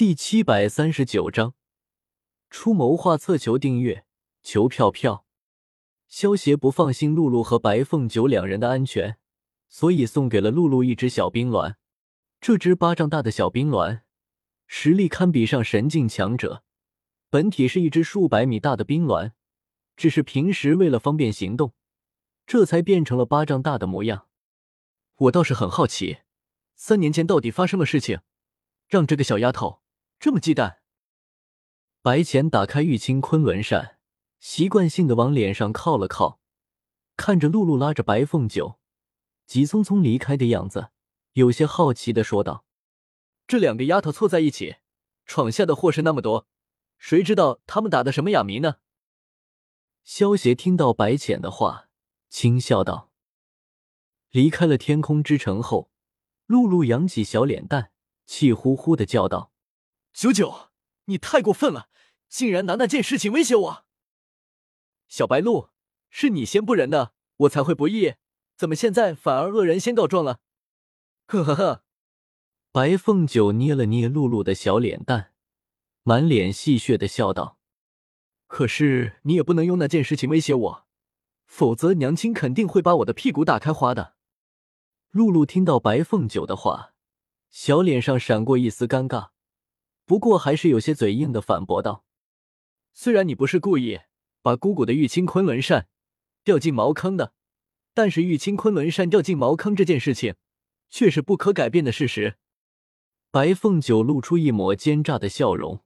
第七百三十九章，出谋划策，求订阅，求票票。萧协不放心露露和白凤九两人的安全，所以送给了露露一只小冰卵。这只巴掌大的小冰卵，实力堪比上神境强者。本体是一只数百米大的冰卵，只是平时为了方便行动，这才变成了巴掌大的模样。我倒是很好奇，三年前到底发生了事情，让这个小丫头这么忌惮。白浅打开玉清昆仑扇，习惯性的往脸上靠了靠，看着露露拉着白凤九急匆匆离开的样子，有些好奇的说道：“这两个丫头凑在一起，闯下的祸事那么多。”谁知道他们打的什么哑谜呢？萧协听到白浅的话，轻笑道：“离开了天空之城后，露露扬起小脸蛋，气呼呼的叫道：‘九九，你太过分了，竟然拿那件事情威胁我！’小白鹿，是你先不仁的，我才会不义，怎么现在反而恶人先告状了？”呵呵呵，白凤九捏了捏露露的小脸蛋。满脸戏谑的笑道：“可是你也不能用那件事情威胁我，否则娘亲肯定会把我的屁股打开花的。”露露听到白凤九的话，小脸上闪过一丝尴尬，不过还是有些嘴硬的反驳道：“虽然你不是故意把姑姑的玉清昆仑扇掉进茅坑的，但是玉清昆仑扇掉进茅坑这件事情，却是不可改变的事实。”白凤九露出一抹奸诈的笑容。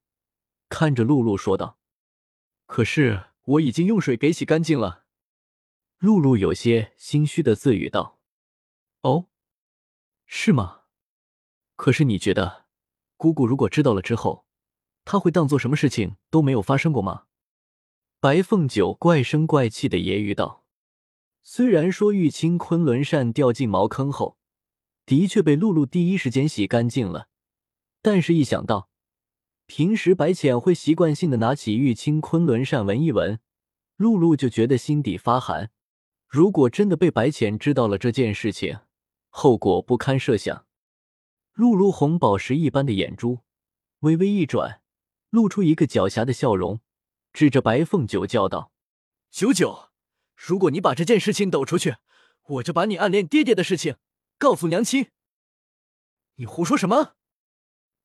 看着露露说道：“可是我已经用水给洗干净了。”露露有些心虚的自语道：“哦，是吗？可是你觉得，姑姑如果知道了之后，她会当做什么事情都没有发生过吗？”白凤九怪声怪气的揶揄道：“虽然说玉清昆仑扇掉进茅坑后，的确被露露第一时间洗干净了，但是一想到……”平时白浅会习惯性的拿起玉清昆仑扇闻一闻，露露就觉得心底发寒。如果真的被白浅知道了这件事情，后果不堪设想。露露红宝石一般的眼珠微微一转，露出一个狡黠的笑容，指着白凤九叫道：“九九，如果你把这件事情抖出去，我就把你暗恋爹爹的事情告诉娘亲。”你胡说什么？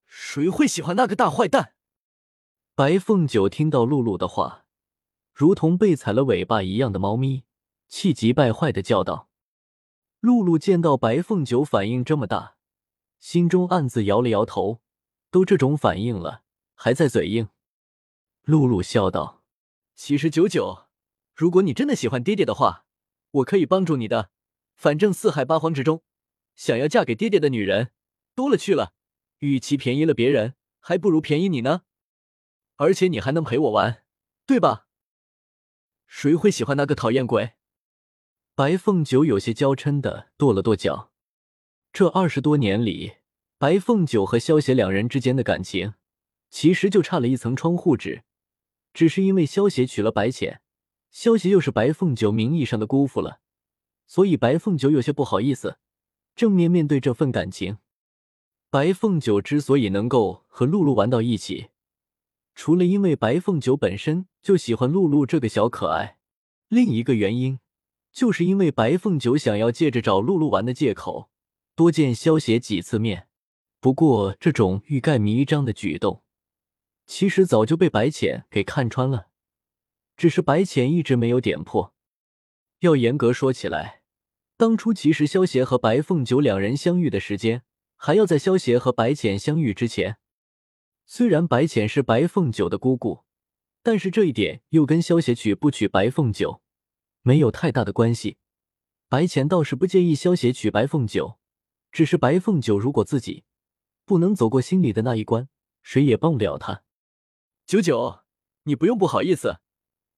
谁会喜欢那个大坏蛋？白凤九听到露露的话，如同被踩了尾巴一样的猫咪，气急败坏的叫道。露露见到白凤九反应这么大，心中暗自摇了摇头，都这种反应了，还在嘴硬。露露笑道：“其实九九，如果你真的喜欢爹爹的话，我可以帮助你的。反正四海八荒之中，想要嫁给爹爹的女人多了去了。”与其便宜了别人，还不如便宜你呢。而且你还能陪我玩，对吧？谁会喜欢那个讨厌鬼？白凤九有些娇嗔的跺了跺脚。这二十多年里，白凤九和萧协两人之间的感情，其实就差了一层窗户纸。只是因为萧协娶了白浅，萧协又是白凤九名义上的姑父了，所以白凤九有些不好意思正面面对这份感情。白凤九之所以能够和露露玩到一起，除了因为白凤九本身就喜欢露露这个小可爱，另一个原因就是因为白凤九想要借着找露露玩的借口多见萧协几次面。不过，这种欲盖弥彰的举动，其实早就被白浅给看穿了，只是白浅一直没有点破。要严格说起来，当初其实萧协和白凤九两人相遇的时间。还要在萧协和白浅相遇之前，虽然白浅是白凤九的姑姑，但是这一点又跟萧协娶不娶白凤九没有太大的关系。白浅倒是不介意萧协娶白凤九，只是白凤九如果自己不能走过心里的那一关，谁也帮不了他。九九，你不用不好意思，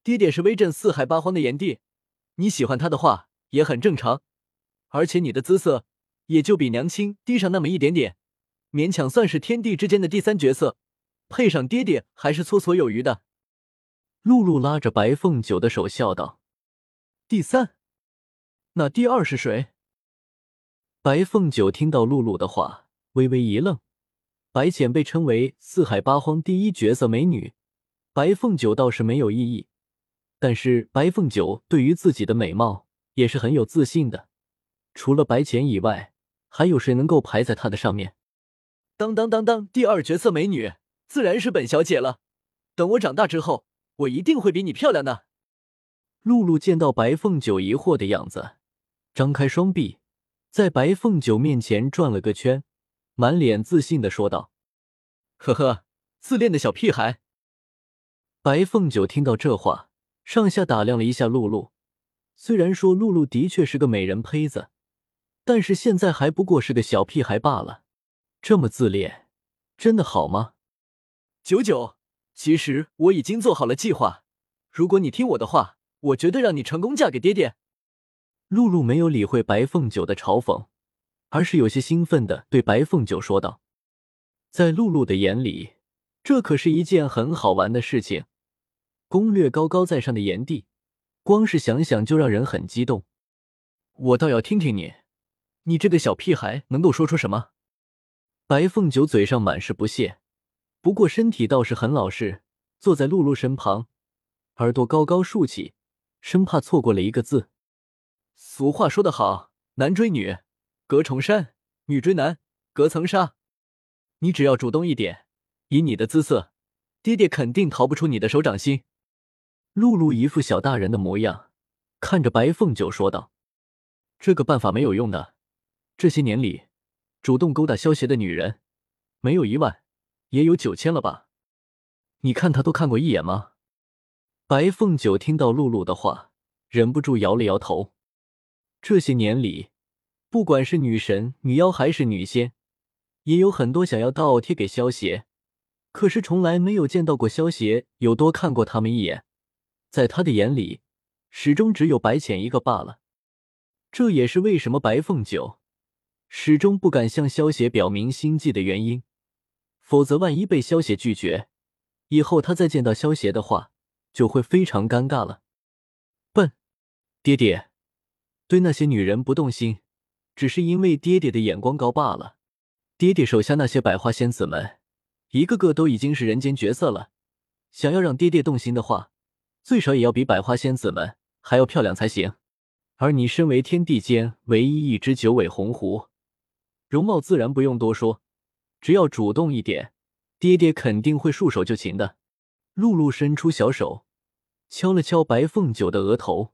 爹爹是威震四海八荒的炎帝，你喜欢他的话也很正常，而且你的姿色。也就比娘亲低上那么一点点，勉强算是天地之间的第三角色，配上爹爹还是绰绰有余的。露露拉着白凤九的手笑道：“第三？那第二是谁？”白凤九听到露露的话，微微一愣，白浅被称为四海八荒第一绝色美女，白凤九倒是没有异议。但是白凤九对于自己的美貌也是很有自信的，除了白浅以外，还有谁能够排在她的上面？当当当当，第二绝色美女自然是本小姐了。等我长大之后，我一定会比你漂亮的。露露见到白凤九疑惑的样子，张开双臂，在白凤九面前转了个圈，满脸自信的说道：“呵呵，自恋的小屁孩。”白凤九听到这话，上下打量了一下露露。虽然说露露的确是个美人胚子，但是现在还不过是个小屁孩罢了。这么自恋，真的好吗？九九，其实我已经做好了计划。如果你听我的话，我绝对让你成功嫁给爹爹。露露没有理会白凤九的嘲讽，而是有些兴奋的对白凤九说道：“在露露的眼里，这可是一件很好玩的事情。攻略高高在上的炎帝，光是想想就让人很激动。我倒要听听你，你这个小屁孩能够说出什么？”白凤九嘴上满是不屑，不过身体倒是很老实，坐在露露身旁，耳朵高高竖起，生怕错过了一个字。俗话说得好，男追女隔重山，女追男隔层纱。你只要主动一点，以你的姿色，爹爹肯定逃不出你的手掌心。露露一副小大人的模样，看着白凤九说道：“这个办法没有用的，这些年里。”主动勾搭萧邪的女人，没有一万，也有九千了吧？你看他都看过一眼吗？白凤九听到露露的话，忍不住摇了摇头。这些年里，不管是女神、女妖还是女仙，也有很多想要倒贴给萧邪，可是从来没有见到过萧邪有多看过他们一眼。在他的眼里，始终只有白浅一个罢了。这也是为什么白凤九。始终不敢向萧邪表明心迹的原因，否则万一被萧邪拒绝，以后他再见到萧邪的话，就会非常尴尬了。笨，爹爹，对那些女人不动心，只是因为爹爹的眼光高罢了。爹爹手下那些百花仙子们，一个个都已经是人间绝色了，想要让爹爹动心的话，最少也要比百花仙子们还要漂亮才行。而你身为天地间唯一一只九尾红狐。容貌自然不用多说，只要主动一点，爹爹肯定会束手就擒的。露露伸出小手，敲了敲白凤九的额头，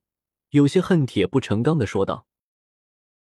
有些恨铁不成钢的说道。